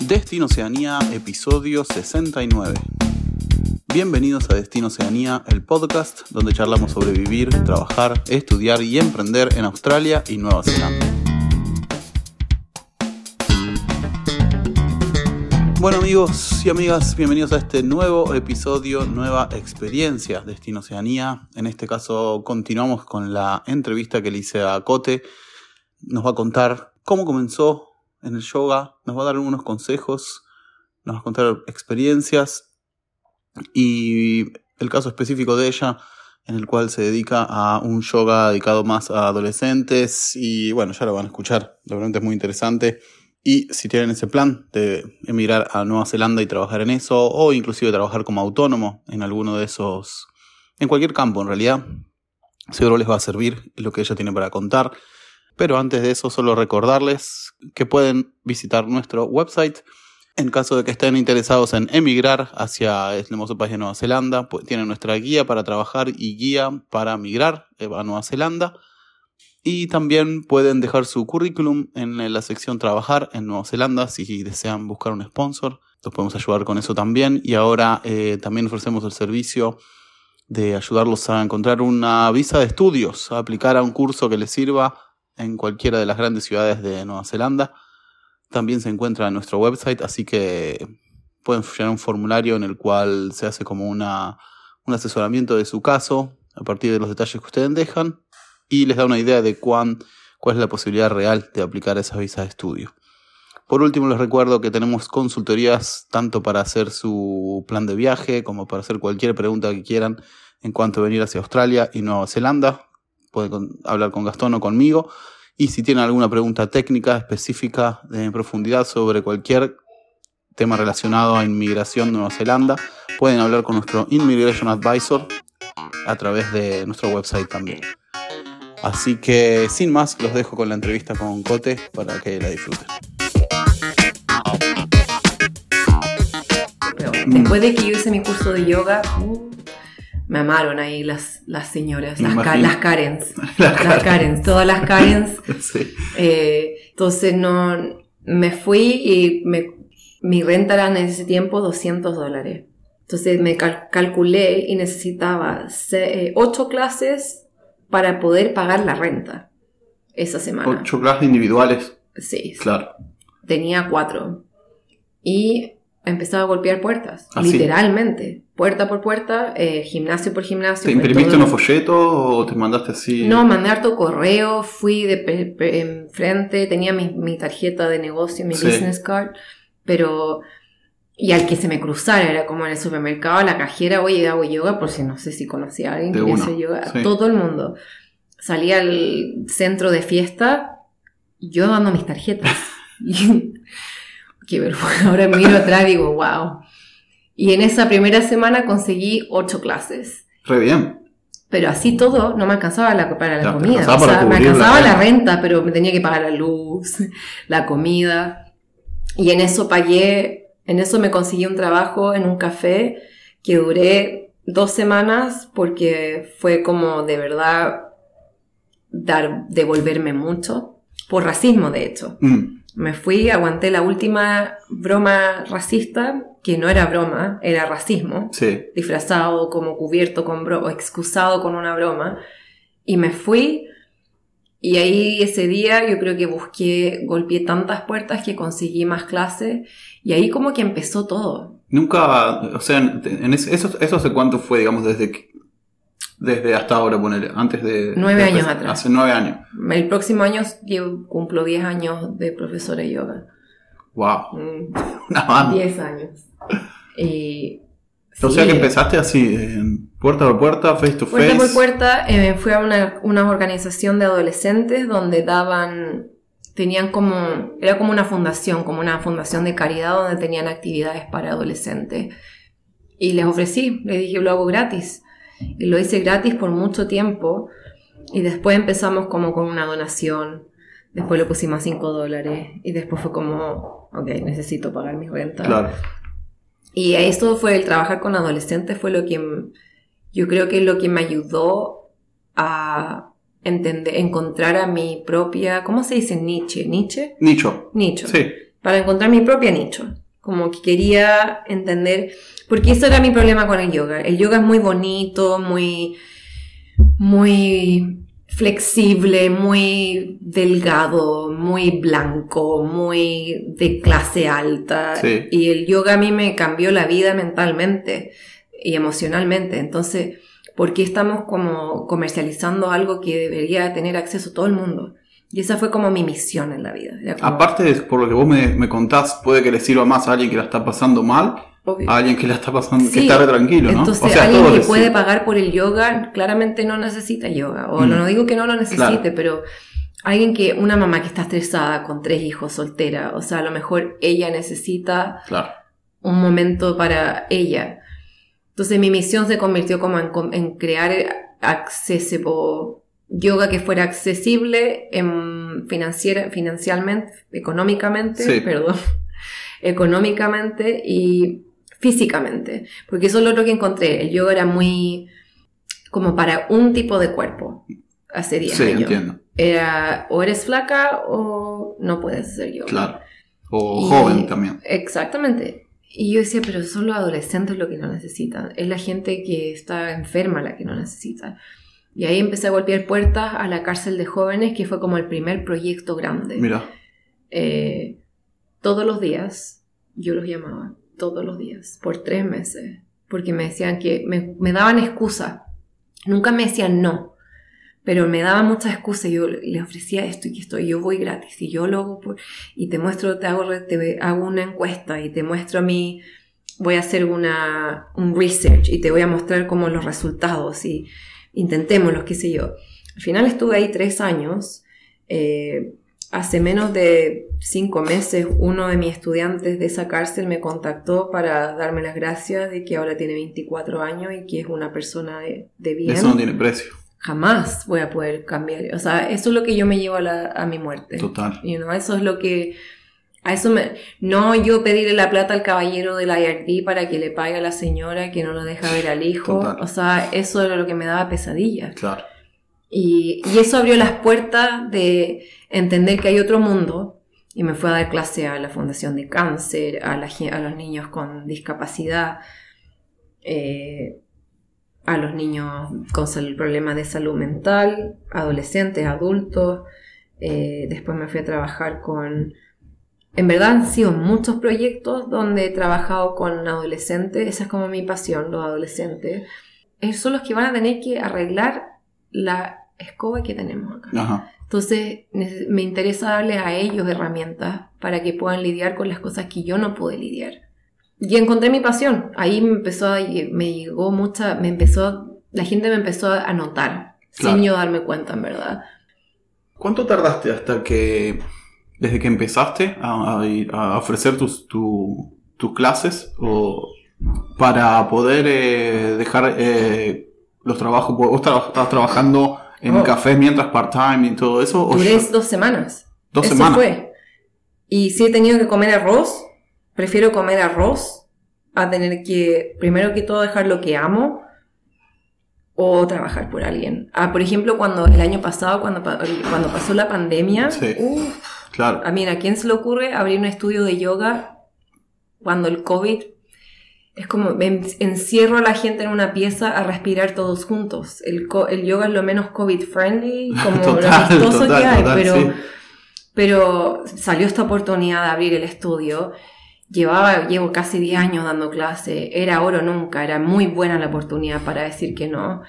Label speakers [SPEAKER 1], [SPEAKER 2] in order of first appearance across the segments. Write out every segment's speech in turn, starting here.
[SPEAKER 1] Destino Oceanía, episodio 69. Bienvenidos a Destino Oceanía, el podcast donde charlamos sobre vivir, trabajar, estudiar y emprender en Australia y Nueva Zelanda. Bueno amigos y amigas, bienvenidos a este nuevo episodio, nueva experiencia Destino Oceanía. En este caso continuamos con la entrevista que le hice a Cote. Nos va a contar cómo comenzó en el yoga, nos va a dar algunos consejos, nos va a contar experiencias y el caso específico de ella en el cual se dedica a un yoga dedicado más a adolescentes y bueno, ya lo van a escuchar, realmente es muy interesante. Y si tienen ese plan de emigrar a Nueva Zelanda y trabajar en eso, o inclusive trabajar como autónomo en alguno de esos, en cualquier campo en realidad, seguro les va a servir lo que ella tiene para contar. Pero antes de eso, solo recordarles que pueden visitar nuestro website en caso de que estén interesados en emigrar hacia el hermoso país de Nueva Zelanda. Pues tienen nuestra guía para trabajar y guía para migrar eh, a Nueva Zelanda. Y también pueden dejar su currículum en la sección Trabajar en Nueva Zelanda si desean buscar un sponsor. Los podemos ayudar con eso también. Y ahora eh, también ofrecemos el servicio de ayudarlos a encontrar una visa de estudios, a aplicar a un curso que les sirva en cualquiera de las grandes ciudades de Nueva Zelanda. También se encuentra en nuestro website, así que pueden llenar un formulario en el cual se hace como una, un asesoramiento de su caso a partir de los detalles que ustedes dejan y les da una idea de cuán, cuál es la posibilidad real de aplicar esa visa de estudio. Por último, les recuerdo que tenemos consultorías tanto para hacer su plan de viaje como para hacer cualquier pregunta que quieran en cuanto a venir hacia Australia y Nueva Zelanda. Pueden hablar con Gastón o conmigo. Y si tienen alguna pregunta técnica específica en profundidad sobre cualquier tema relacionado a inmigración en Nueva Zelanda, pueden hablar con nuestro Immigration Advisor a través de nuestro website también. Así que sin más, los dejo con la entrevista con Cote para que la disfruten.
[SPEAKER 2] Después de que yo hice mi curso de yoga, me amaron ahí las, las señoras, las, las, Karens, las, Karens, todas las Karens. Eh, entonces no, me fui y me, mi renta era en ese tiempo 200 dólares. Entonces me calculé y necesitaba 8 clases para poder pagar la renta esa semana.
[SPEAKER 1] ¿Ocho clases individuales?
[SPEAKER 2] Sí.
[SPEAKER 1] Claro.
[SPEAKER 2] Tenía cuatro. Y empezaba a golpear puertas, ¿Ah, literalmente. Puerta por puerta, eh, gimnasio por gimnasio.
[SPEAKER 1] ¿Te imprimiste unos folletos o te mandaste así?
[SPEAKER 2] No, mandé harto correo, fui de enfrente, tenía mi, tarjeta de negocio, mi business card, pero... Y al que se me cruzara, era como en el supermercado, la cajera, oye, hago yoga, por si no sé si conocía a alguien que hace yoga. Todo el mundo. Salía al centro de fiesta, yo dando mis tarjetas. Qué vergüenza. Ahora miro atrás y digo, wow. Y en esa primera semana conseguí ocho clases.
[SPEAKER 1] Re bien.
[SPEAKER 2] Pero así todo no me alcanzaba la, para la comida. O sea, me alcanzaba la renta, pero me tenía que pagar la luz, la comida. Y en eso pagué, en eso me conseguí un trabajo en un café que duré dos semanas porque fue como de verdad dar, devolverme mucho. Por racismo, de hecho. Mm. Me fui, aguanté la última broma racista, que no era broma, era racismo, disfrazado como cubierto con broma, o excusado con una broma, y me fui, y ahí ese día yo creo que busqué, golpeé tantas puertas que conseguí más clases, y ahí como que empezó todo.
[SPEAKER 1] Nunca, o sea, en eso, eso hace cuánto fue, digamos, desde que, desde hasta ahora, poner, antes de...
[SPEAKER 2] Nueve años atrás.
[SPEAKER 1] Hace nueve años.
[SPEAKER 2] El próximo año yo cumplo diez años de profesora de yoga.
[SPEAKER 1] Wow.
[SPEAKER 2] Mm. Una banda. Diez años. Y...
[SPEAKER 1] O sea que empezaste así, puerta por puerta, face to face.
[SPEAKER 2] Puerta por puerta, eh, fui a una, una organización de adolescentes donde daban tenían como, era como una fundación, como una fundación de caridad donde tenían actividades para adolescentes. Y les ofrecí, les dije, lo hago gratis. Y lo hice gratis por mucho tiempo. Y después empezamos como con una donación. Después lo pusimos a 5 dólares. Y después fue como, ok, necesito pagar mis rentas.
[SPEAKER 1] Claro.
[SPEAKER 2] Y esto fue el trabajar con adolescentes, fue lo que yo creo que es lo que me ayudó a entender, encontrar a mi propia, ¿cómo se dice? Nietzsche, Nietzsche.
[SPEAKER 1] Nicho.
[SPEAKER 2] Nicho.
[SPEAKER 1] Sí.
[SPEAKER 2] para encontrar mi propio nicho. Como que quería entender, porque eso era mi problema con el yoga. El yoga es muy bonito, muy, muy flexible, muy delgado, muy blanco, muy de clase alta. Y el yoga a mí me cambió la vida mentalmente y emocionalmente. Entonces, ¿por qué estamos como comercializando algo que debería tener acceso todo el mundo? Y esa fue como mi misión en la vida.
[SPEAKER 1] Aparte, de, por lo que vos me, contás, puede que le sirva más a alguien que la está pasando mal, a alguien que la está pasando, que está re tranquilo, ¿no?
[SPEAKER 2] Entonces, alguien que puede pagar por el yoga, claramente no necesita yoga. O no, mm. digo que no lo necesite, pero alguien que, una mamá que está estresada con tres hijos soltera, o sea, a lo mejor ella necesita un momento para ella. Entonces mi misión se convirtió como en, en crear accesible yoga que fuera accesible en financiera, financialmente, económicamente, perdón, económicamente y físicamente. Porque eso es lo otro que encontré. El yoga era muy como para un tipo de cuerpo hace 10 sí, entiendo. Era o eres flaca o no puedes hacer yoga.
[SPEAKER 1] Claro. O joven también.
[SPEAKER 2] Exactamente. Y yo decía, pero son los adolescentes lo que no necesitan. Es la gente que está enferma la que no necesita. Y ahí empecé a golpear puertas a la cárcel de jóvenes, que fue como el primer proyecto grande.
[SPEAKER 1] Mira.
[SPEAKER 2] Eh, todos los días, yo los llamaba, todos los días, por tres meses, porque me decían que me, daban excusa. Nunca me decían no, pero me daban muchas excusas. Yo le ofrecía esto y esto, y yo voy gratis, y yo lo hago por, y te muestro, te hago, te hago una encuesta, y te muestro a mí, voy a hacer una, un research, y te voy a mostrar como los resultados, y intentémoslo, qué sé yo. Al final estuve ahí tres años. Eh, hace menos de cinco meses uno de mis estudiantes de esa cárcel me contactó para darme las gracias de que ahora tiene 24 años y que es una persona de, bien.
[SPEAKER 1] Eso no tiene precio.
[SPEAKER 2] Jamás voy a poder cambiar. O sea, eso es lo que yo me llevo a, mi muerte.
[SPEAKER 1] Total.
[SPEAKER 2] You eso es lo que a eso me, no yo pedirle la plata al caballero del IRD para que le pague a la señora que no lo deja ver al hijo. O sea, eso era lo que me daba pesadilla.
[SPEAKER 1] Claro.
[SPEAKER 2] Y, y, eso abrió las puertas de entender que hay otro mundo. Y me fue a dar clase a la Fundación de Cáncer, a, a los niños con discapacidad, eh, a los niños con problemas de salud mental, adolescentes, adultos. Eh, después me fui a trabajar con en verdad han sido muchos proyectos donde he trabajado con adolescentes, esa es como mi pasión, los adolescentes. Ellos son los que van a tener que arreglar la escoba que tenemos acá. Entonces me interesa darle a ellos herramientas para que puedan lidiar con las cosas que yo no pude lidiar. Y encontré mi pasión. Ahí me empezó a, me llegó mucha, me empezó, la gente me empezó a notar, sin yo darme cuenta, en verdad.
[SPEAKER 1] ¿Cuánto tardaste hasta que desde que empezaste a, ofrecer tus, tus clases o para poder eh, dejar eh, los trabajos? ¿Vos estabas trabajando en oh. café mientras part-time y todo eso?
[SPEAKER 2] Duré dos semanas.
[SPEAKER 1] Dos eso semanas. fue.
[SPEAKER 2] Y si he tenido que comer arroz, prefiero comer arroz a tener que, primero que todo, dejar lo que amo o trabajar por alguien. Ah, por ejemplo, cuando el año pasado, cuando, cuando pasó la pandemia, sí.
[SPEAKER 1] Claro.
[SPEAKER 2] A mí, ¿a quién se le ocurre abrir un estudio de yoga cuando el COVID es como encierro a la gente en una pieza a respirar todos juntos? El, el yoga es lo menos COVID friendly, como lo chistoso que hay, pero, pero salió esta oportunidad de abrir el estudio. Llevaba, llevo casi 10 años dando clase, era oro nunca, era muy buena la oportunidad para decir que no.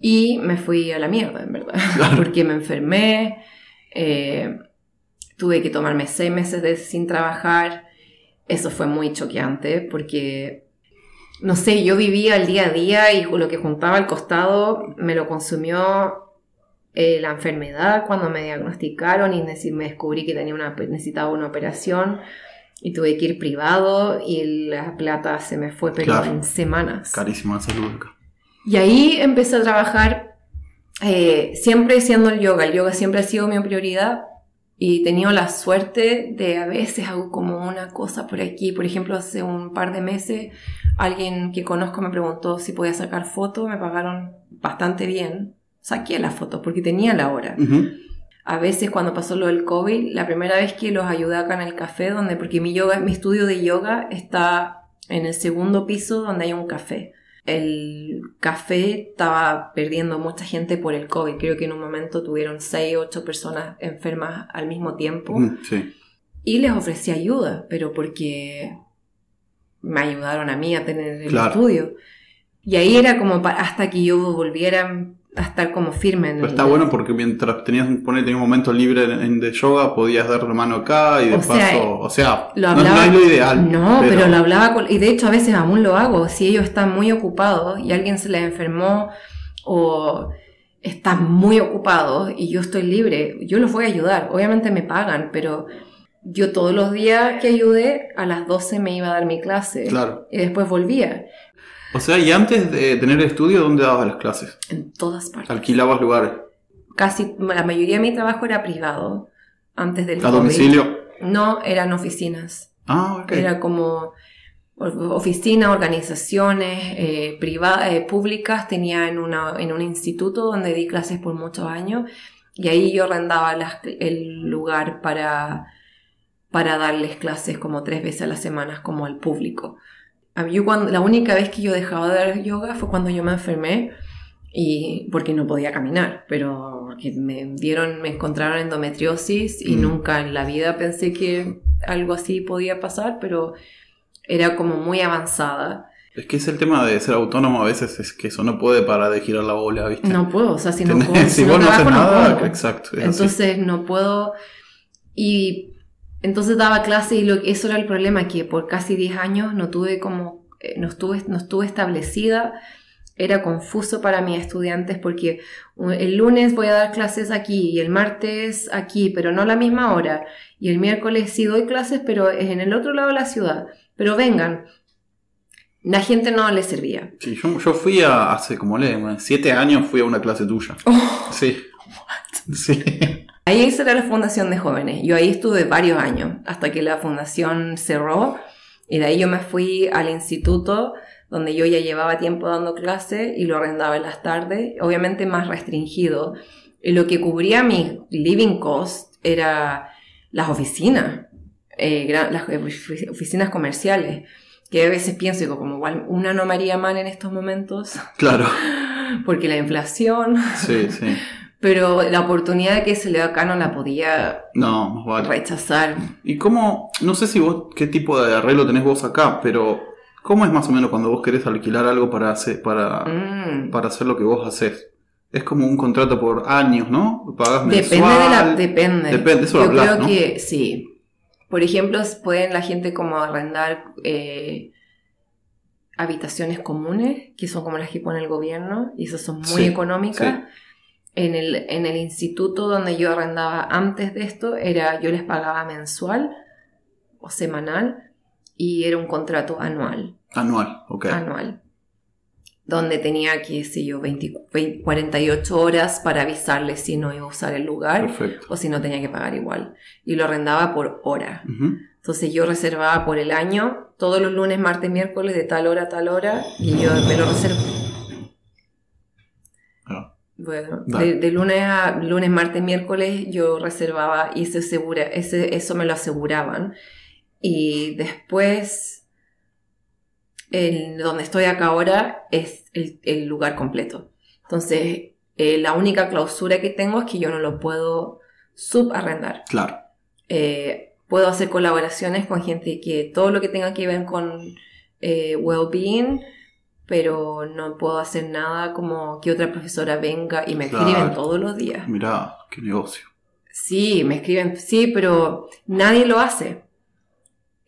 [SPEAKER 2] Y me fui a la mierda, en verdad, porque me enfermé, eh, Tuve que tomarme seis meses de, sin trabajar. Eso fue muy choqueante porque, no sé, yo vivía el día a día y lo que juntaba al costado me lo consumió eh, la enfermedad cuando me diagnosticaron y me descubrí que tenía una, necesitaba una operación y tuve que ir privado y la plata se me fue pero en semanas.
[SPEAKER 1] Carísima salud.
[SPEAKER 2] Y ahí empecé a trabajar eh, siempre siendo el yoga. El yoga siempre ha sido mi prioridad, y he tenido la suerte de a veces hago como una cosa por aquí. Por ejemplo, hace un par de meses alguien que conozco me preguntó si podía sacar fotos, me pagaron bastante bien. Saqué la foto porque tenía la hora. a veces cuando pasó lo del COVID, la primera vez que los ayudé acá en el café, donde, porque mi yoga, mi estudio de yoga está en el segundo piso donde hay un café. El café estaba perdiendo mucha gente por el COVID. Creo que en un momento tuvieron 6, 8 personas enfermas al mismo tiempo. Sí. Y les ofrecí ayuda, pero porque me ayudaron a mí a tener el estudio. Y ahí era como hasta que yo volviera a estar como firme en
[SPEAKER 1] Pero está bueno porque mientras tenías, tenías un momento libre en, de yoga, podías dar la mano acá y de paso, o sea, no, es lo ideal.
[SPEAKER 2] No, pero... lo hablaba con, y de hecho a veces aún lo hago, si ellos están muy ocupados y alguien se les enfermó o están muy ocupados y yo estoy libre, yo los voy a ayudar, obviamente me pagan, pero yo todos los días que ayudé, a las 12 me iba a dar mi clase. Claro. Y después volvía.
[SPEAKER 1] O sea, y antes de tener el estudio, ¿dónde dabas las clases?
[SPEAKER 2] En todas partes.
[SPEAKER 1] ¿Alquilabas lugares?
[SPEAKER 2] Casi, la mayoría de mi trabajo era privado. Antes del
[SPEAKER 1] ¿A domicilio?
[SPEAKER 2] No, eran oficinas.
[SPEAKER 1] Ah, ok.
[SPEAKER 2] Era como oficinas, organizaciones eh, privadas, eh, públicas. Tenía en, una, en un instituto donde di clases por muchos años. Y ahí yo arrendaba el lugar para para darles clases como tres veces a la semana como al público. Yo cuando, la única vez que yo dejaba de dar yoga fue cuando yo me enfermé y porque no podía caminar, pero me dieron, me encontraron endometriosis y mm. nunca en la vida pensé que algo así podía pasar, pero era como muy avanzada.
[SPEAKER 1] Es que es el tema de ser autónomo a veces, es que eso no puede parar de girar la bola, ¿viste?
[SPEAKER 2] No puedo, o sea, si no puedo.
[SPEAKER 1] si, vos no, haces nada, exacto.
[SPEAKER 2] Entonces no puedo. Y entonces daba clase y lo, eso era el problema, que por casi 10 años no tuve como, eh, no estuve, no estuve establecida. Era confuso para mis estudiantes porque el lunes voy a dar clases aquí y el martes aquí, pero no a la misma hora. Y el miércoles sí doy clases, pero es en el otro lado de la ciudad. Pero vengan, la gente no le servía.
[SPEAKER 1] Sí, yo, fui a, hace como le, siete años fui a una clase tuya. Oh. sí. Sí.
[SPEAKER 2] Ahí hice la fundación de jóvenes. Yo ahí estuve varios años hasta que la fundación cerró y de ahí yo me fui al instituto donde yo ya llevaba tiempo dando clase y lo arrendaba en las tardes, obviamente más restringido. Y lo que cubría mi living cost era las oficinas, eh, las oficinas comerciales, que a veces pienso como igual una no me haría mal en estos momentos.
[SPEAKER 1] Claro.
[SPEAKER 2] Porque la inflación.
[SPEAKER 1] Sí, sí.
[SPEAKER 2] Pero la oportunidad de que se le da acá no la podía
[SPEAKER 1] no,
[SPEAKER 2] rechazar.
[SPEAKER 1] ¿Y cómo, no sé si vos, qué tipo de arreglo tenés vos acá, pero ¿cómo es más o menos cuando vos querés alquilar algo para hacer, para, mm. para hacer lo que vos haces? Es como un contrato por años, ¿no?
[SPEAKER 2] Pagas depende de la, depende. Depende, eso Yo creo que sí. Por ejemplo, pueden la gente como arrendar eh, habitaciones comunes, que son como las que pone el gobierno, y esas son muy económicas en el, en el instituto donde yo arrendaba antes de esto, era, yo les pagaba mensual o semanal y era un contrato anual.
[SPEAKER 1] Anual, ok.
[SPEAKER 2] Anual. Donde tenía, qué sé yo, 48 horas para avisarles si no iba a usar el lugar o si no tenía que pagar igual. Y lo arrendaba por hora. Entonces yo reservaba por el año, todos los lunes, martes, miércoles, de tal hora a tal hora, y yo me lo reservaba bueno, de, lunes a lunes, martes, miércoles yo reservaba y se asegura, ese, eso me lo aseguraban. Y después, el, donde estoy acá ahora es el, lugar completo. Entonces, eh, la única clausura que tengo es que yo no lo puedo subarrendar.
[SPEAKER 1] Claro.
[SPEAKER 2] Eh, puedo hacer colaboraciones con gente que todo lo que tenga que ver con eh, well-being pero no puedo hacer nada como que otra profesora venga y me escriben todos los días.
[SPEAKER 1] Mira, qué negocio.
[SPEAKER 2] Sí, me escriben, sí, pero nadie lo hace.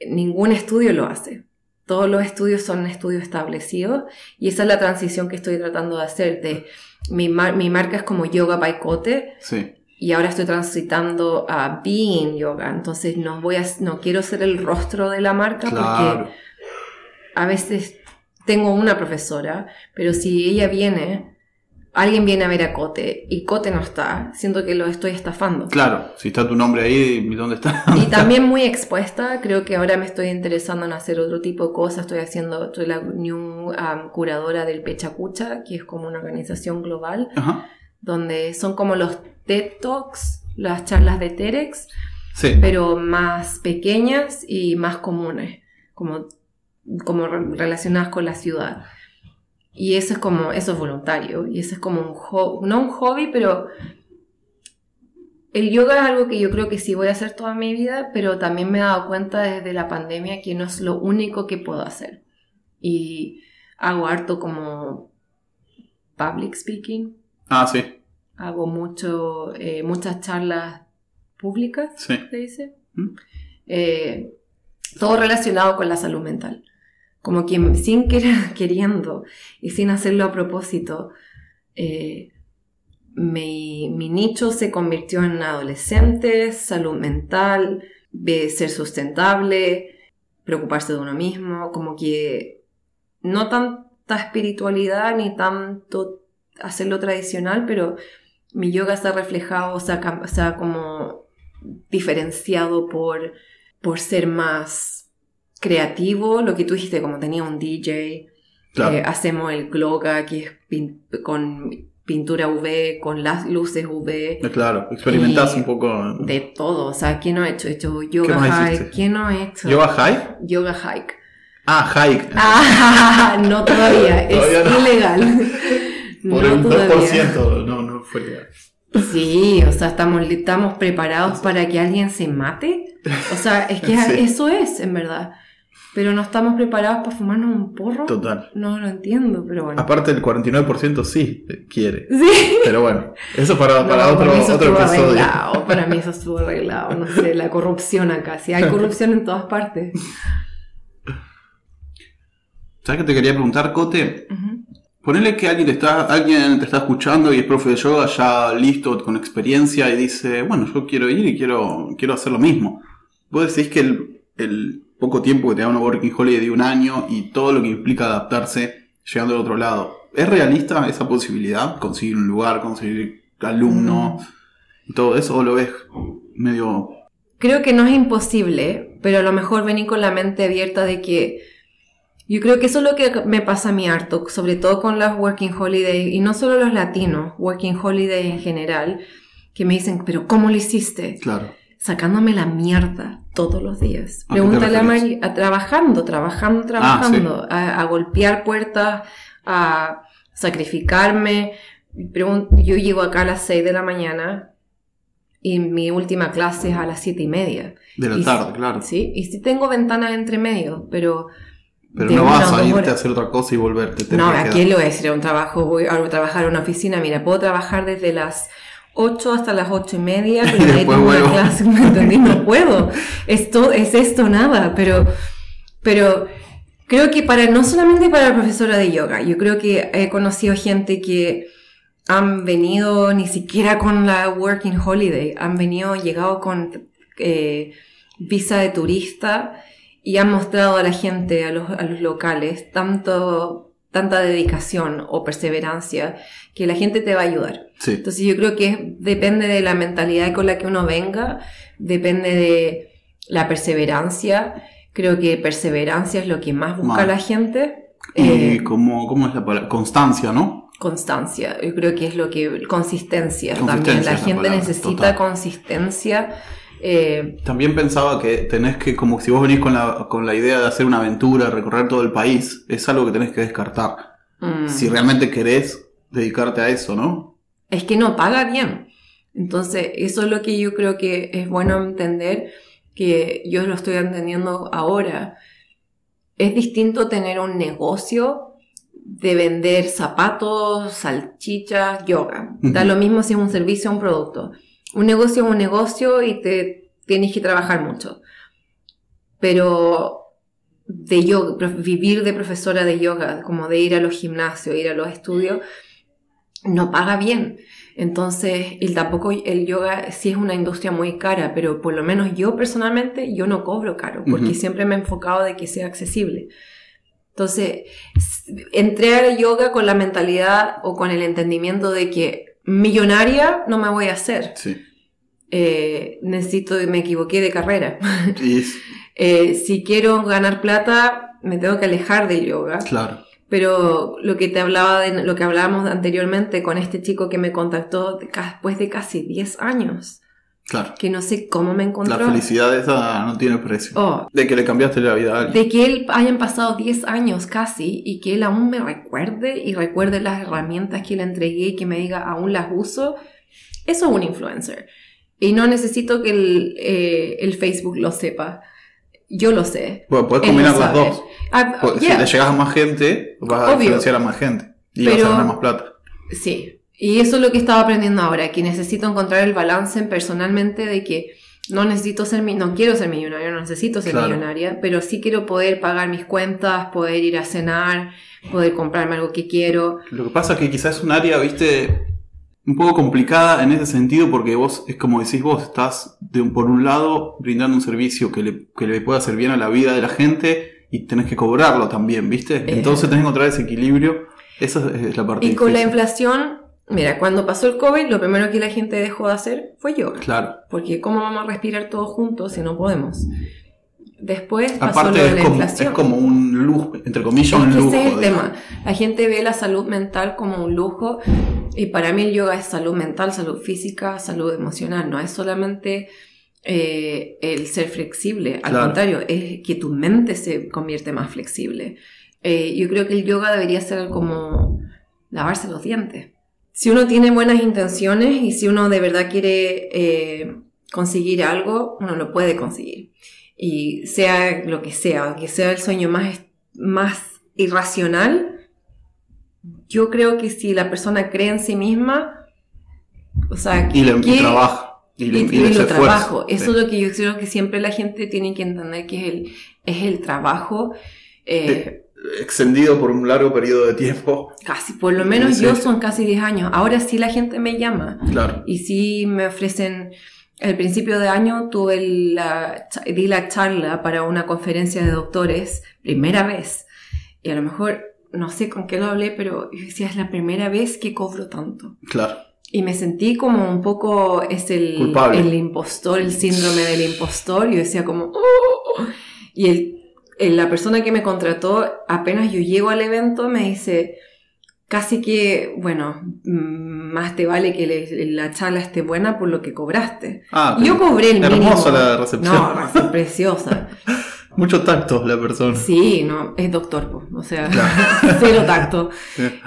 [SPEAKER 2] Ningún estudio lo hace. Todos los estudios son estudios establecidos y esa es la transición que estoy tratando de hacer. De, mi, mi marca es como Yoga by Cote.
[SPEAKER 1] Sí.
[SPEAKER 2] Y ahora estoy transitando a Being Yoga. Entonces no voy a, no quiero ser el rostro de la marca porque a veces tengo una profesora, pero si ella viene, alguien viene a ver a Cote y Cote no está, siento que lo estoy estafando.
[SPEAKER 1] Claro, si está tu nombre ahí, ¿dónde está?
[SPEAKER 2] y también muy expuesta, creo que ahora me estoy interesando en hacer otro tipo de cosas, estoy haciendo, estoy la new um, curadora del Pechacucha, que es como una organización global, donde son como los TED Talks las charlas de TEDx, pero más pequeñas y más comunes, como, como relacionadas con la ciudad. Y eso es como, eso es voluntario, y eso es como un hobby, no un hobby, pero el yoga es algo que yo creo que sí voy a hacer toda mi vida, pero también me he dado cuenta desde la pandemia que no es lo único que puedo hacer. Y hago harto como public speaking.
[SPEAKER 1] Ah, sí.
[SPEAKER 2] Hago mucho, eh, muchas charlas públicas,
[SPEAKER 1] sí.
[SPEAKER 2] se dice. ¿Mm? Eh, todo relacionado con la salud mental. Como que sin querer, queriendo y sin hacerlo a propósito, eh, mi, nicho se convirtió en adolescentes, salud mental, ser sustentable, preocuparse de uno mismo, como que no tanta espiritualidad ni tanto hacerlo tradicional, pero mi yoga está reflejado, o sea, o sea como diferenciado por, por ser más creativo, lo que tú dijiste, como tenía un DJ, eh, hacemos el Gloga, que es con pintura UV, con las luces UV.
[SPEAKER 1] Eh, claro, experimentas un poco.
[SPEAKER 2] De todo, o sea, ¿quién no ha hecho? He hecho yoga hike. ¿Quién no ha hecho?
[SPEAKER 1] ¿Yoga hike?
[SPEAKER 2] Yoga hike.
[SPEAKER 1] Ah, hike.
[SPEAKER 2] Ah, no todavía, es ilegal.
[SPEAKER 1] Por no el 2%, no, no fue legal.
[SPEAKER 2] Sí, o sea, estamos, estamos preparados para que alguien se mate. O sea, es que eso es, en verdad. Pero no estamos preparados para fumarnos un porro.
[SPEAKER 1] Total.
[SPEAKER 2] No lo entiendo, pero bueno.
[SPEAKER 1] Aparte, el 49% sí quiere. Sí. Pero bueno, eso para, para otro, para otro episodio.
[SPEAKER 2] Arreglado. Para mí eso estuvo arreglado. No sé, la corrupción acá. Sí, hay corrupción en todas partes.
[SPEAKER 1] ¿Sabes qué te quería preguntar, Cote? Ponele que alguien te, está, alguien te está escuchando y es profe de yoga ya listo, con experiencia y dice, bueno, yo quiero ir y quiero, quiero hacer lo mismo. Vos decís que el, poco tiempo que te da una working holiday de un año y todo lo que implica adaptarse llegando al otro lado, ¿es realista esa posibilidad? ¿Conseguir un lugar, conseguir alumnos y todo eso? ¿O lo ves medio...?
[SPEAKER 2] Creo que no es imposible, pero a lo mejor venir con la mente abierta de que yo creo que eso es lo que me pasa a mí harto, sobre todo con las Working Holiday, y no solo los latinos, Working Holiday en general, que me dicen, pero ¿cómo lo hiciste?
[SPEAKER 1] Claro.
[SPEAKER 2] Sacándome la mierda todos los días. Pregúntale a María, trabajando, trabajando, ah, trabajando, a, golpear puertas, a sacrificarme. Yo llego acá a las 6 de la mañana y mi última clase es a las siete y media.
[SPEAKER 1] De la tarde, claro.
[SPEAKER 2] Sí, y sí tengo ventanas entre medio, pero
[SPEAKER 1] pero no vas a irte a hacer otra cosa y volverte.
[SPEAKER 2] No, aquí lo es, ir a un trabajo, voy a trabajar en una oficina. Mira, puedo trabajar desde las 8 hasta las 8 y media, pero tengo una clase, ¿me entendí? No puedo. Esto es esto nada, pero, pero creo que para, no solamente para la profesora de yoga, yo creo que he conocido gente que han venido ni siquiera con la Working Holiday, han venido, llegado con eh, visa de turista y han mostrado a la gente, a los, a los locales, tanto, tanta dedicación o perseverancia que la gente te va a ayudar. Entonces yo creo que depende de la mentalidad con la que uno venga, depende de la perseverancia. Creo que perseverancia es lo que más busca la gente.
[SPEAKER 1] ¿Y eh, cómo, cómo, es la palabra? Constancia, ¿no?
[SPEAKER 2] Constancia, yo creo que es lo que... Consistencia, también. La gente necesita consistencia
[SPEAKER 1] eh, También pensaba que tenés que, como si vos venís con la, con la idea de hacer una aventura, recorrer todo el país, es algo que tenés que descartar. Mm. Si realmente querés dedicarte a eso, ¿no?
[SPEAKER 2] Es que no paga bien. Entonces, eso es lo que yo creo que es bueno entender, que yo lo estoy entendiendo ahora. Es distinto tener un negocio de vender zapatos, salchichas, yoga. Da lo mismo si es un servicio o un producto. Un negocio es un negocio y te tienes que trabajar mucho. Pero de yoga, vivir de profesora de yoga, como de ir a los gimnasios, ir a los estudios, no paga bien. Entonces, y tampoco el yoga sí es una industria muy cara, pero por lo menos yo personalmente, yo no cobro caro, porque siempre me he enfocado de que sea accesible. Entonces, entré al yoga con la mentalidad o con el entendimiento de que millonaria no me voy a hacer.
[SPEAKER 1] Sí.
[SPEAKER 2] Eh, necesito, me equivoqué de carrera. Eh, si quiero ganar plata, me tengo que alejar del yoga.
[SPEAKER 1] Claro.
[SPEAKER 2] Pero lo que te hablaba de, lo que hablábamos anteriormente con este chico que me contactó después de casi 10 años.
[SPEAKER 1] Claro.
[SPEAKER 2] Que no sé cómo me encontró.
[SPEAKER 1] La felicidad esa no tiene precio. Oh. de que le cambiaste la vida a alguien.
[SPEAKER 2] De que él hayan pasado 10 años casi y que él aún me recuerde y recuerde las herramientas que le entregué y que me diga aún las uso. Eso es un influencer. Y no necesito que el, eh, el Facebook lo sepa. Yo lo sé.
[SPEAKER 1] Bueno, puedes combinar las dos. Ah, si le llegas a más gente, vas a influenciar a más gente. Y vas a ganar más plata.
[SPEAKER 2] Sí, y eso es lo que estaba aprendiendo ahora, que necesito encontrar el balance personalmente de que no necesito ser, no quiero ser millonaria, no necesito ser millonaria, pero sí quiero poder pagar mis cuentas, poder ir a cenar, poder comprarme algo que quiero.
[SPEAKER 1] Lo que pasa es que quizás es un área, viste, un poco complicada en ese sentido porque vos, es como decís vos, estás de, por un lado brindando un servicio que le, que le pueda hacer bien a la vida de la gente y tenés que cobrarlo también, viste. Entonces tenés que encontrar ese equilibrio. Esa es la parte.
[SPEAKER 2] Y con la inflación Mira, cuando pasó el COVID, lo primero que la gente dejó de hacer fue yoga.
[SPEAKER 1] Claro.
[SPEAKER 2] Porque ¿cómo vamos a respirar todos juntos si no podemos? Después pasó lo de la inflación.
[SPEAKER 1] Es como un lujo, entre comillas, un lujo.
[SPEAKER 2] Ese es el tema. La gente ve la salud mental como un lujo y para mí el yoga es salud mental, salud física, salud emocional. No es solamente eh, el ser flexible, al contrario, es que tu mente se convierte más flexible. Eh, yo creo que el yoga debería ser como lavarse los dientes si uno tiene buenas intenciones y si uno de verdad quiere eh, conseguir algo, uno lo puede conseguir. Y sea lo que sea, que sea el sueño más, más irracional, yo creo que si la persona cree en sí misma, o sea,
[SPEAKER 1] y, le, trabaja.
[SPEAKER 2] Y, lo trabajo. Eso es lo que yo creo que siempre la gente tiene que entender que es el, es el trabajo.
[SPEAKER 1] Eh, extendido por un largo periodo de tiempo.
[SPEAKER 2] Casi, por lo menos yo son casi 10 años. Ahora sí la gente me llama.
[SPEAKER 1] Claro.
[SPEAKER 2] Y sí me ofrecen. El principio de año tuve la, di la charla para una conferencia de doctores, primera vez. Y a lo mejor, no sé con qué lo hablé, pero yo decía, es la primera vez que cobro tanto.
[SPEAKER 1] Claro.
[SPEAKER 2] Y me sentí como un poco, es el, el impostor, el síndrome del impostor. Y yo decía como, oh". y el la persona que me contrató, apenas yo llego al evento, me dice, casi que, bueno, mm, más te vale que la charla esté buena por lo que cobraste.
[SPEAKER 1] Ah,
[SPEAKER 2] yo cobré el
[SPEAKER 1] mínimo. Hermosa la recepción.
[SPEAKER 2] No, preciosa.
[SPEAKER 1] Mucho tacto la persona.
[SPEAKER 2] Sí, no, es doctor, o sea, cero tacto.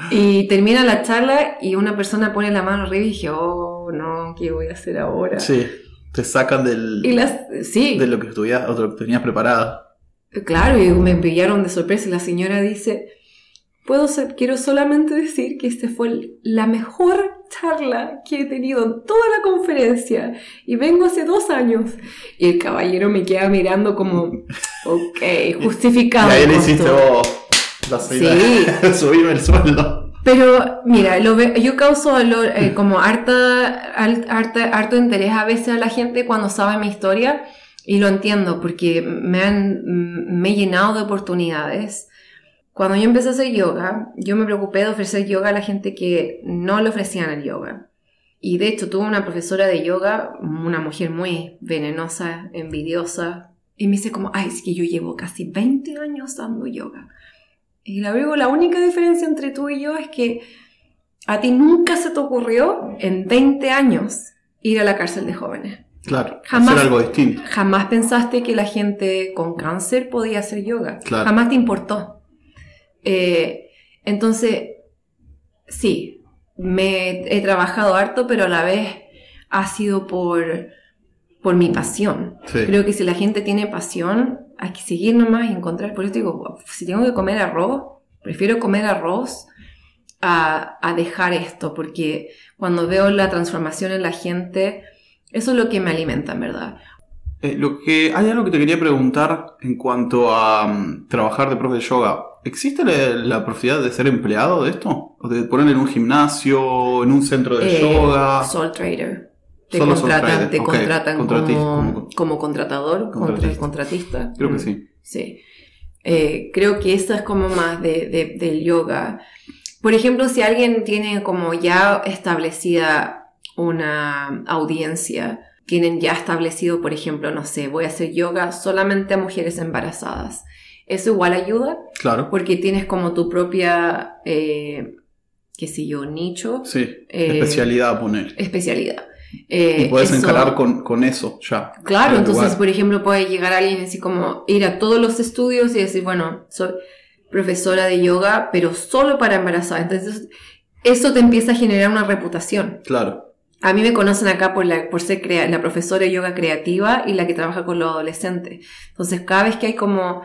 [SPEAKER 2] Y termina la charla y una persona pone la mano arriba y dije, oh, no, ¿qué voy a hacer ahora?
[SPEAKER 1] Sí, te sacan del,
[SPEAKER 2] sí.
[SPEAKER 1] de lo que estudias, o lo que tenías preparado.
[SPEAKER 2] Claro, y me pillaron de sorpresa y la señora dice, puedo ser, quiero solamente decir que esta fue la mejor charla que he tenido en toda la conferencia y vengo hace dos años. Y el caballero me queda mirando como, ok, justificado.
[SPEAKER 1] Y ahí le hiciste vos, la señora, sí. subirme el sueldo.
[SPEAKER 2] Pero mira, lo yo causo eh, como harta, harta, harto interés a veces a la gente cuando sabe mi historia y lo entiendo porque me, han, me he llenado de oportunidades. Cuando yo empecé a hacer yoga, yo me preocupé de ofrecer yoga a la gente que no le ofrecían el yoga. Y de hecho tuve una profesora de yoga, una mujer muy venenosa, envidiosa, y me dice como, ay, es que yo llevo casi 20 años dando yoga. Y la digo, la única diferencia entre tú y yo es que a ti nunca se te ocurrió en 20 años ir a la cárcel de jóvenes.
[SPEAKER 1] Claro, jamás, hacer algo distinto.
[SPEAKER 2] Jamás pensaste que la gente con cáncer podía hacer yoga. Jamás te importó. Eh, entonces, sí, me he trabajado harto, pero a la vez ha sido por, por mi pasión. Creo que si la gente tiene pasión, hay que seguir nomás y encontrar. Por eso digo, si tengo que comer arroz, prefiero comer arroz a, a dejar esto, porque cuando veo la transformación en la gente, eso es lo que me alimenta, en verdad.
[SPEAKER 1] Eh, lo que, hay algo que te quería preguntar en cuanto a mm, trabajar de profe de yoga. ¿Existe la, posibilidad de ser empleado de esto? ¿O de poner en un gimnasio, en un centro de eh, yoga?
[SPEAKER 2] Soul Trader. Te contratan, te contratan como, contratador, contratista.
[SPEAKER 1] Creo que sí.
[SPEAKER 2] Sí. Eh, creo que eso es como más de, del yoga. Por ejemplo, si alguien tiene como ya establecida una audiencia, tienen ya establecido, por ejemplo, no sé, voy a hacer yoga solamente a mujeres embarazadas. Eso igual ayuda.
[SPEAKER 1] Claro.
[SPEAKER 2] Porque tienes como tu propia, eh, qué sé yo, nicho.
[SPEAKER 1] Sí, eh, especialidad a poner.
[SPEAKER 2] Especialidad.
[SPEAKER 1] Eh, y puedes encarar con, eso ya.
[SPEAKER 2] Claro, entonces, por ejemplo, puede llegar alguien así como ir a todos los estudios y decir, bueno, soy profesora de yoga, pero solo para embarazadas. Entonces, eso te empieza a generar una reputación.
[SPEAKER 1] Claro.
[SPEAKER 2] A mí me conocen acá por, la, por ser la profesora de yoga creativa y la que trabaja con los adolescentes. Entonces, cada vez que hay como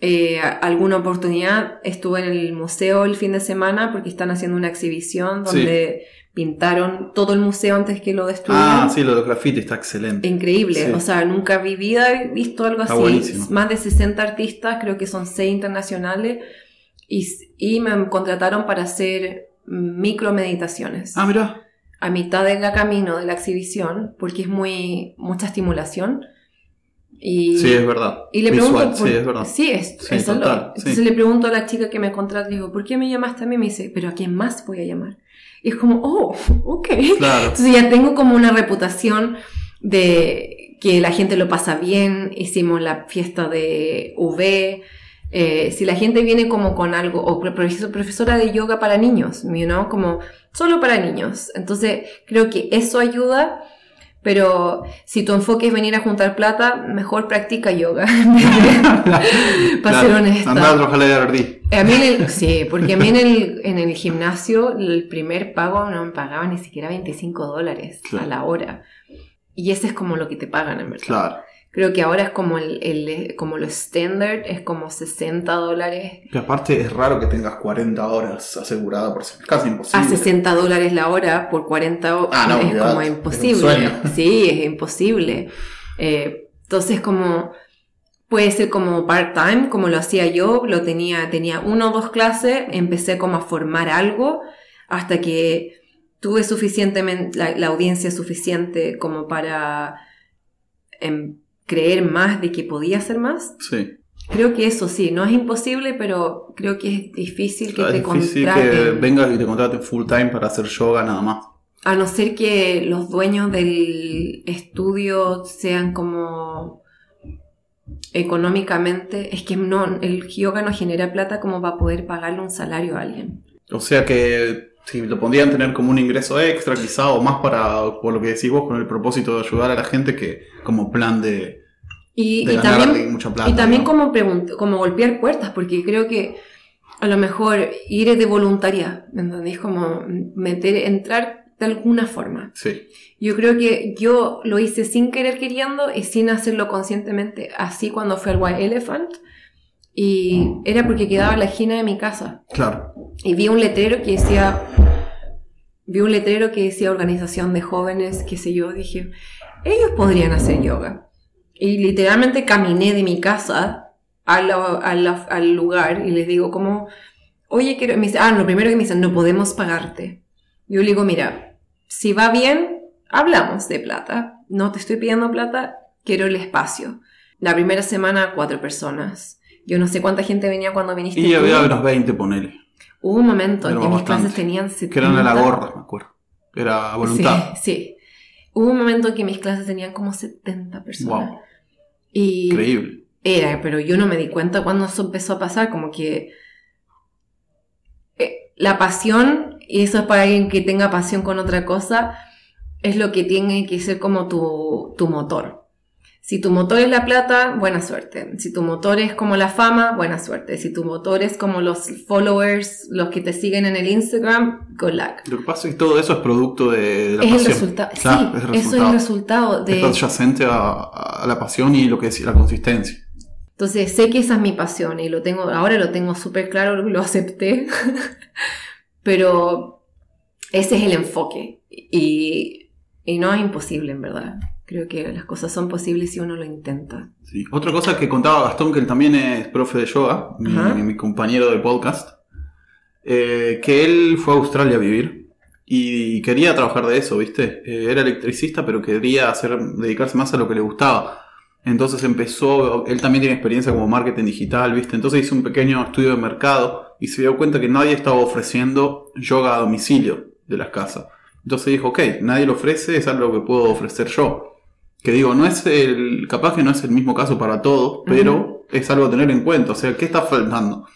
[SPEAKER 2] eh, alguna oportunidad, estuve en el museo el fin de semana porque están haciendo una exhibición donde pintaron todo el museo antes que lo destruyeran.
[SPEAKER 1] Ah, sí, lo de graffiti está excelente.
[SPEAKER 2] Increíble, o sea, nunca vi vida, he visto algo así. Más de 60 artistas, creo que son 6 internacionales, y, y me contrataron para hacer micro meditaciones.
[SPEAKER 1] Ah, mira
[SPEAKER 2] a mitad del camino de la exhibición, porque es muy mucha estimulación. Y,
[SPEAKER 1] sí, es verdad.
[SPEAKER 2] Y le pregunto, sí, es verdad. Sí, es, Entonces le pregunto a la chica que me contrata, digo, ¿por qué me llamaste a mí? Me dice, ¿pero a quién más voy a llamar? Y es como, oh, ok. Claro. Entonces ya tengo como una reputación de que la gente lo pasa bien, hicimos la fiesta de UV, eh, si la gente viene como con algo, o profesora de yoga para niños, you como solo para niños. Entonces, creo que eso ayuda, pero si tu enfoque es venir a juntar plata, mejor practica yoga. para ser honesta. a mí sí, porque a mí en el, en el gimnasio el primer pago no me pagaba ni siquiera 25 dólares a la hora. Y ese es como lo que te pagan en verdad.
[SPEAKER 1] Claro.
[SPEAKER 2] Creo que ahora es como el, el como lo estándar, es como 60 dólares.
[SPEAKER 1] Y aparte es raro que tengas 40 horas asegurada por casi imposible.
[SPEAKER 2] A 60 dólares la hora por 40 horas ah, es como imposible. sí, es imposible. Eh, entonces como puede ser como part-time, como lo hacía yo, lo tenía, tenía una o dos clases, empecé como a formar algo hasta que tuve suficientemente, la, audiencia suficiente como para... Em, creer más de que podía hacer más.
[SPEAKER 1] Sí.
[SPEAKER 2] Creo que eso sí, no es imposible, pero creo que es difícil que te
[SPEAKER 1] difícil que vengas y te contraten full time para hacer yoga nada más.
[SPEAKER 2] A no ser que los dueños del estudio sean como económicamente, es que no, el yoga no genera plata como para poder pagarle un salario a alguien.
[SPEAKER 1] O sea que si lo podrían tener como un ingreso extra quizá o más para, por lo que decís vos, con el propósito de ayudar a la gente que como plan de,
[SPEAKER 2] y, también, mucha plata, y también como, como golpear puertas, porque creo que a lo mejor ir de voluntaria, ¿entendés? Como meter, entrar de alguna forma.
[SPEAKER 1] Sí.
[SPEAKER 2] Yo creo que yo lo hice sin querer queriendo y sin hacerlo conscientemente. Así cuando fui al White Elephant. Y era porque quedaba la esquina de mi casa.
[SPEAKER 1] Claro.
[SPEAKER 2] Y vi un letrero que decía, vi un letrero que decía organización de jóvenes, qué sé yo, dije, ellos podrían hacer yoga. Y literalmente caminé de mi casa al, al, lugar y les digo como, oye, quiero, me dice, ah, lo primero que me dicen, no podemos pagarte. Yo le digo, mira, si va bien, hablamos de plata. No te estoy pidiendo plata, quiero el espacio. La primera semana, cuatro personas. Yo no sé cuánta gente venía cuando viniste.
[SPEAKER 1] Y había unos 20, ponele.
[SPEAKER 2] Hubo un momento en que mis clases tenían 70.
[SPEAKER 1] Que eran a la gorra, me acuerdo. Era voluntad.
[SPEAKER 2] Sí, sí. Hubo un momento en que mis clases tenían como 70 personas. Wow. Y
[SPEAKER 1] Increíble.
[SPEAKER 2] Era, pero yo no me di cuenta cuando eso empezó a pasar, como que eh, la pasión, y eso es para alguien que tenga pasión con otra cosa, es lo que tiene que ser como tu, tu motor. Si tu motor es la plata, buena suerte. Si tu motor es como la fama, buena suerte. Si tu motor es como los followers, los que te siguen en el Instagram, good luck.
[SPEAKER 1] Lo que pasa es que todo eso es producto de,
[SPEAKER 2] la es El resultado. sí, eso es el resultado de...
[SPEAKER 1] Está adyacente a, la pasión y lo que es la consistencia.
[SPEAKER 2] Entonces sé que esa es mi pasión y lo tengo, ahora lo tengo súper claro, lo acepté. Pero ese es el enfoque. Y, y no es imposible, en verdad. Creo que las cosas son posibles si uno lo intenta.
[SPEAKER 1] Sí. Otra cosa que contaba Gastón, que él también es profe de yoga, mi, compañero de podcast, eh, que él fue a Australia a vivir y quería trabajar de eso, ¿viste? Eh, era electricista, pero quería hacer, dedicarse más a lo que le gustaba. Entonces empezó, él también tiene experiencia como marketing digital, ¿viste? Entonces hizo un pequeño estudio de mercado y se dio cuenta que nadie estaba ofreciendo yoga a domicilio de las casas. Entonces dijo, ok, nadie lo ofrece, es algo que puedo ofrecer yo. Que digo, no es el, capaz que no es el mismo caso para todos, pero es algo a tener en cuenta. O sea, ¿qué está faltando?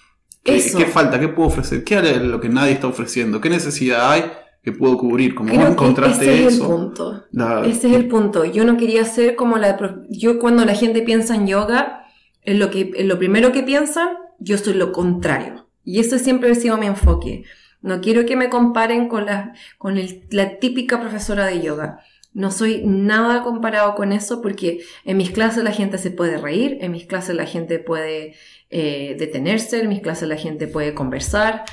[SPEAKER 1] ¿Qué, falta? ¿Qué puedo ofrecer? ¿Qué es lo que nadie está ofreciendo? ¿Qué necesidad hay que puedo cubrir. Como
[SPEAKER 2] vos encontraste ese es el punto. ese es el punto. Yo no quería ser como la... Yo cuando la gente piensa en yoga, en lo, que, en lo primero que piensan, yo soy lo contrario. Y eso siempre ha sido mi enfoque. No quiero que me comparen con la, con la típica profesora de yoga. No soy nada comparado con eso porque en mis clases la gente se puede reír, en mis clases la gente puede eh, detenerse, en mis clases la gente puede conversar.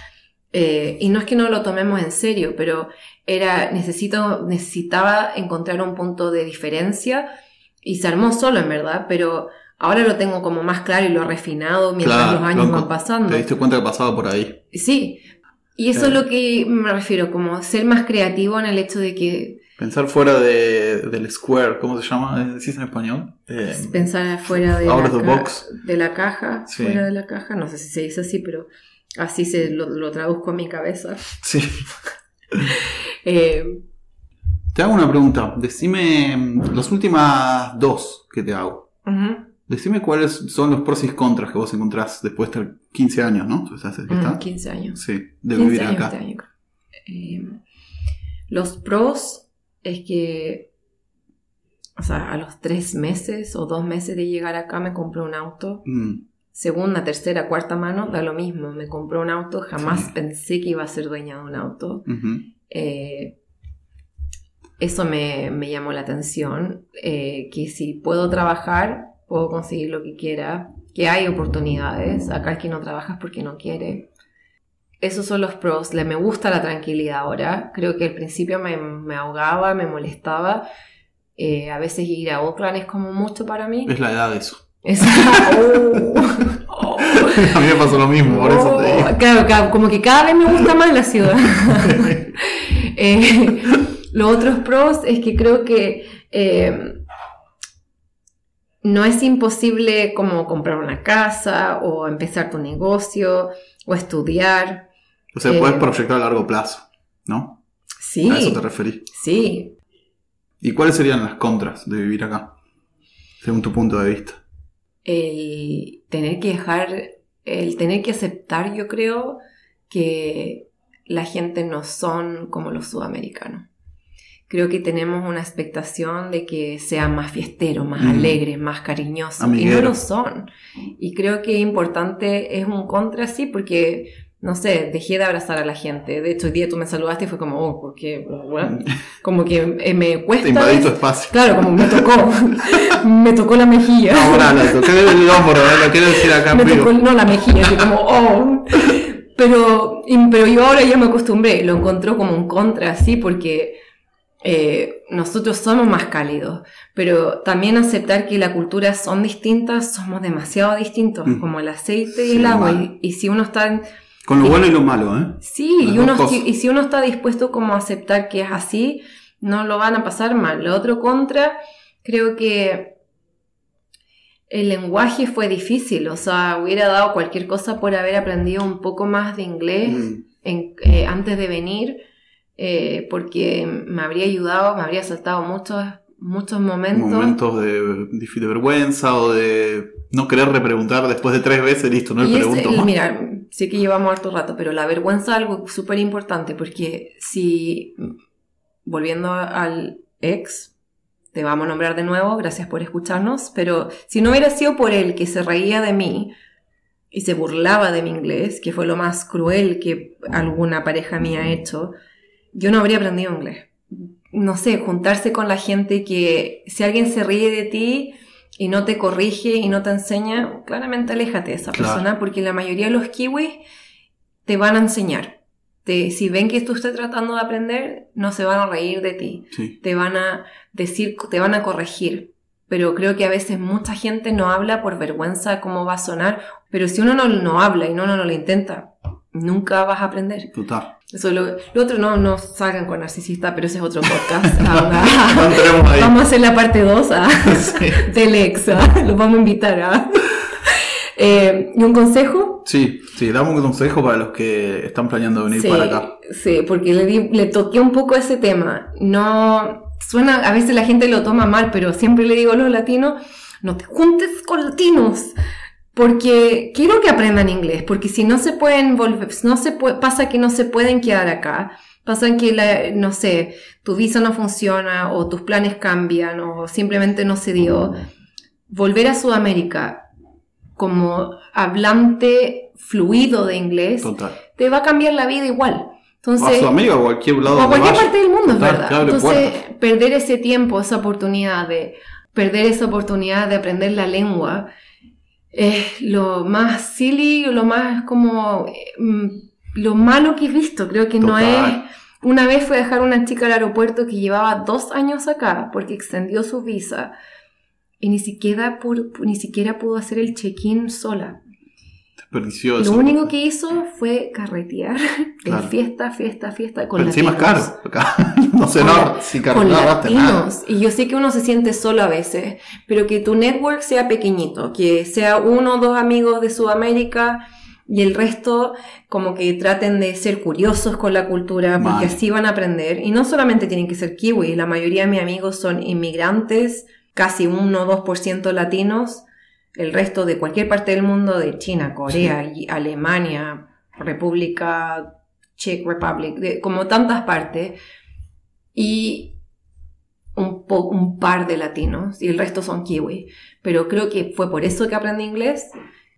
[SPEAKER 2] Eh, y no es que no lo tomemos en serio, pero era, necesito, necesitaba encontrar un punto de diferencia y se armó solo en verdad, pero ahora lo tengo como más claro y lo he refinado mientras los años van pasando.
[SPEAKER 1] Te diste cuenta que pasaba por ahí.
[SPEAKER 2] Sí, y eso es lo que me refiero, como ser más creativo en el hecho de que
[SPEAKER 1] Pensar fuera de, del square, ¿cómo se llama? ¿Decís en español?
[SPEAKER 2] Eh, pensar fuera de, la, box. de la caja, fuera de la caja, no sé si se dice así, pero así se lo, traduzco en mi cabeza.
[SPEAKER 1] Sí. Eh, te hago una pregunta. Decime mm, las últimas dos que te hago. Decime cuáles son los pros y contras que vos encontrás después de 15 años, ¿no?
[SPEAKER 2] 15 años.
[SPEAKER 1] Sí, de vivir acá.
[SPEAKER 2] Este eh, los pros es que, o sea, a los tres meses o dos meses de llegar acá me compré un auto. Mm. Segunda, tercera, cuarta mano, da lo mismo. Me compré un auto, jamás pensé que iba a ser dueña de un auto. Eh, eso me, llamó la atención, eh, que si puedo trabajar, puedo conseguir lo que quiera, que hay oportunidades. Acá el que no trabaja es porque no quiere esos son los pros. Le me gusta la tranquilidad ahora. Creo que al principio me, ahogaba, me molestaba. Eh, a veces ir a Oakland es como mucho para mí.
[SPEAKER 1] Es la edad de eso. Oh. a mí me pasó lo mismo, por eso te digo.
[SPEAKER 2] Claro, como que cada vez me gusta más la ciudad. eh, los otros pros es que creo que eh, no es imposible como comprar una casa o empezar tu negocio o estudiar.
[SPEAKER 1] O sea, puedes eh, proyectar a largo plazo, ¿no?
[SPEAKER 2] Sí.
[SPEAKER 1] A eso te referí.
[SPEAKER 2] Sí.
[SPEAKER 1] ¿Y cuáles serían las contras de vivir acá, según tu punto de vista?
[SPEAKER 2] El tener que dejar, el tener que aceptar, yo creo, que la gente no son como los sudamericanos. Creo que tenemos una expectación de que sean más fiesteros, más mm. alegres, más cariñosos. Y no lo son. Y creo que es importante, es un contra, sí, porque no sé, dejé de abrazar a la gente. De hecho, hoy día tú me saludaste y fue como, oh, porque, bueno, como que eh, me cuesta. Te
[SPEAKER 1] invadí tu espacio.
[SPEAKER 2] Claro, como me tocó. me tocó la mejilla.
[SPEAKER 1] Ahora, la toqué el hombro, ¿eh? lo quiero decir acá.
[SPEAKER 2] Me tocó, no, la mejilla, así como, oh. Pero, pero yo ahora ya me acostumbré, lo encontró como un contra, así, porque eh, nosotros somos más cálidos, pero también aceptar que las culturas son distintas, somos demasiado distintos, mm. como el aceite y el agua. Y, y, si uno está en,
[SPEAKER 1] con lo bueno y lo malo, ¿eh?
[SPEAKER 2] Sí, y, uno, y si uno está dispuesto como a aceptar que es así, no lo van a pasar mal. Lo otro contra, creo que el lenguaje fue difícil, o sea, hubiera dado cualquier cosa por haber aprendido un poco más de inglés mm. eh, antes de venir, eh, porque me habría ayudado, me habría saltado muchos, muchos momentos.
[SPEAKER 1] Momentos de, de vergüenza o de no querer repreguntar después de tres veces, listo, no le pregunto más.
[SPEAKER 2] Mira, sé que llevamos harto rato, pero la vergüenza es algo súper importante porque si, volviendo al ex, te vamos a nombrar de nuevo, gracias por escucharnos, pero si no hubiera sido por él que se reía de mí y se burlaba de mi inglés, que fue lo más cruel que alguna pareja mía ha hecho, yo no habría aprendido inglés. No sé, juntarse con la gente que si alguien se ríe de ti, y no te corrige y no te enseña, claramente aléjate de esa persona porque la mayoría de los kiwis te van a enseñar. Te, si ven que tú estás tratando de aprender, no se van a reír de ti. Te van a decir, te van a corregir. Pero creo que a veces mucha gente no habla por vergüenza cómo va a sonar. Pero si uno no, no habla y uno no lo intenta, nunca vas a aprender.
[SPEAKER 1] Total.
[SPEAKER 2] Eso, lo, otro no, no salgan con narcisista, pero ese es otro podcast. vamos a hacer la parte 2 ¿ah? del ex. ¿ah? Los vamos a invitar. ¿ah? Eh, ¿Y un consejo?
[SPEAKER 1] Sí, sí, damos un consejo para los que están planeando venir para acá.
[SPEAKER 2] Sí, porque le, le toqué un poco ese tema. No, suena, a veces la gente lo toma mal, pero siempre le digo a los latinos, no te juntes con latinos porque quiero que aprendan inglés, porque si no se pueden volver, no se puede, pasa que no se pueden quedar acá, Pasan que, no sé, tu visa no funciona o tus planes cambian o simplemente no se dio. Volver a Sudamérica como hablante fluido de inglés te va a cambiar la vida igual. Entonces,
[SPEAKER 1] a Sudamérica o a cualquier lado.
[SPEAKER 2] a cualquier parte del mundo, es verdad. Entonces, perder ese tiempo, esa oportunidad de perder esa oportunidad de aprender la lengua es lo más silly, lo más como mm, lo malo que he visto. Creo que no es. Una vez fue a dejar una chica al aeropuerto que llevaba dos años acá porque extendió su visa y ni siquiera, ni siquiera pudo hacer el check-in sola. Lo único que hizo fue carretear fiesta, fiesta, fiesta con Pero
[SPEAKER 1] encima es caro. no sé, no, si
[SPEAKER 2] con latinos. Y yo sé que uno se siente solo a veces, pero que tu network sea pequeñito, que sea uno o dos amigos de Sudamérica y el resto como que traten de ser curiosos con la cultura porque así van a aprender. Y no solamente tienen que ser kiwi, la mayoría de mis amigos son inmigrantes, casi 1 o 2% latinos el resto de cualquier parte del mundo, de China, Corea, Alemania, República Czech Republic, de, como tantas partes, y un, un, par de latinos, y el resto son kiwi. Pero creo que fue por eso que aprendí inglés.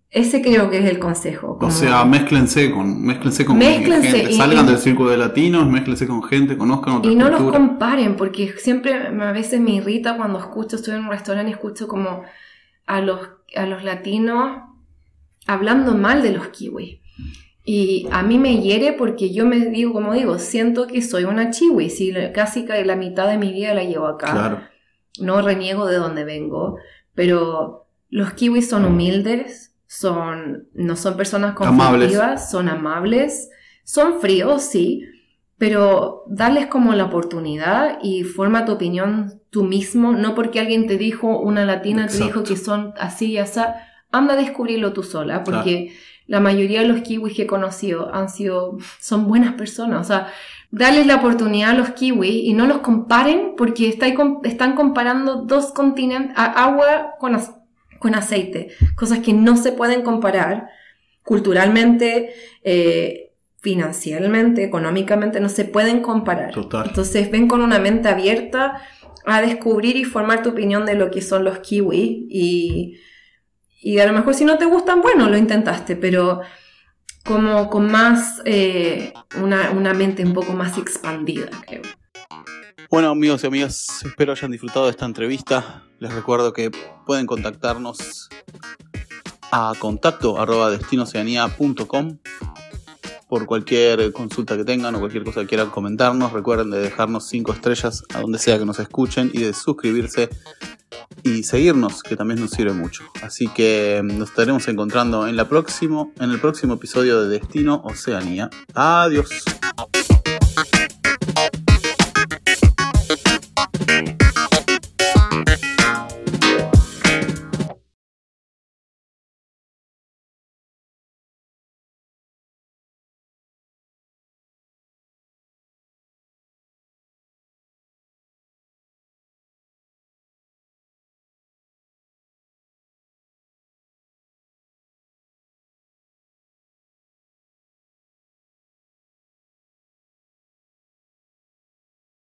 [SPEAKER 2] Ese creo que es el consejo.
[SPEAKER 1] o sea, mézclense con, mézclense con gente, salgan del círculo de latinos, mézclense con gente, conozcan otras
[SPEAKER 2] Y no los comparen, porque siempre a veces me irrita cuando escucho, estoy en un restaurante y escucho como a los a los latinos hablando mal de los kiwis. Y a mí me hiere porque yo me digo, como digo, siento que soy una chiwi, si casi la mitad de mi vida la llevo acá. No reniego de donde vengo, pero los kiwis son humildes, son, no son personas conflictivas, son amables, son fríos, sí, pero darles como la oportunidad y forma tu opinión tú mismo, no porque alguien te dijo, una latina te dijo que son así y así, anda a descubrirlo tú sola, porque la mayoría de los kiwis que he conocido han sido, son buenas personas, o sea, darles la oportunidad a los kiwis y no los comparen porque están comparando dos continentes, agua con, con aceite, cosas que no se pueden comparar culturalmente, eh, financieramente, económicamente, no se pueden comparar. Entonces ven con una mente abierta a descubrir y formar tu opinión de lo que son los kiwi y, y a lo mejor si no te gustan, bueno, lo intentaste, pero como con más, eh, una, una mente un poco más expandida, creo.
[SPEAKER 1] Bueno amigos y amigas, espero hayan disfrutado de esta entrevista. Les recuerdo que pueden contactarnos a contacto arroba destinoceanía.com por cualquier consulta que tengan o cualquier cosa que quieran comentarnos. Recuerden de dejarnos 5 estrellas a donde sea que nos escuchen y de suscribirse y seguirnos, que también nos sirve mucho. Así que mm, nos estaremos encontrando en, la próximo, en el próximo episodio de Destino Oceanía. Adiós.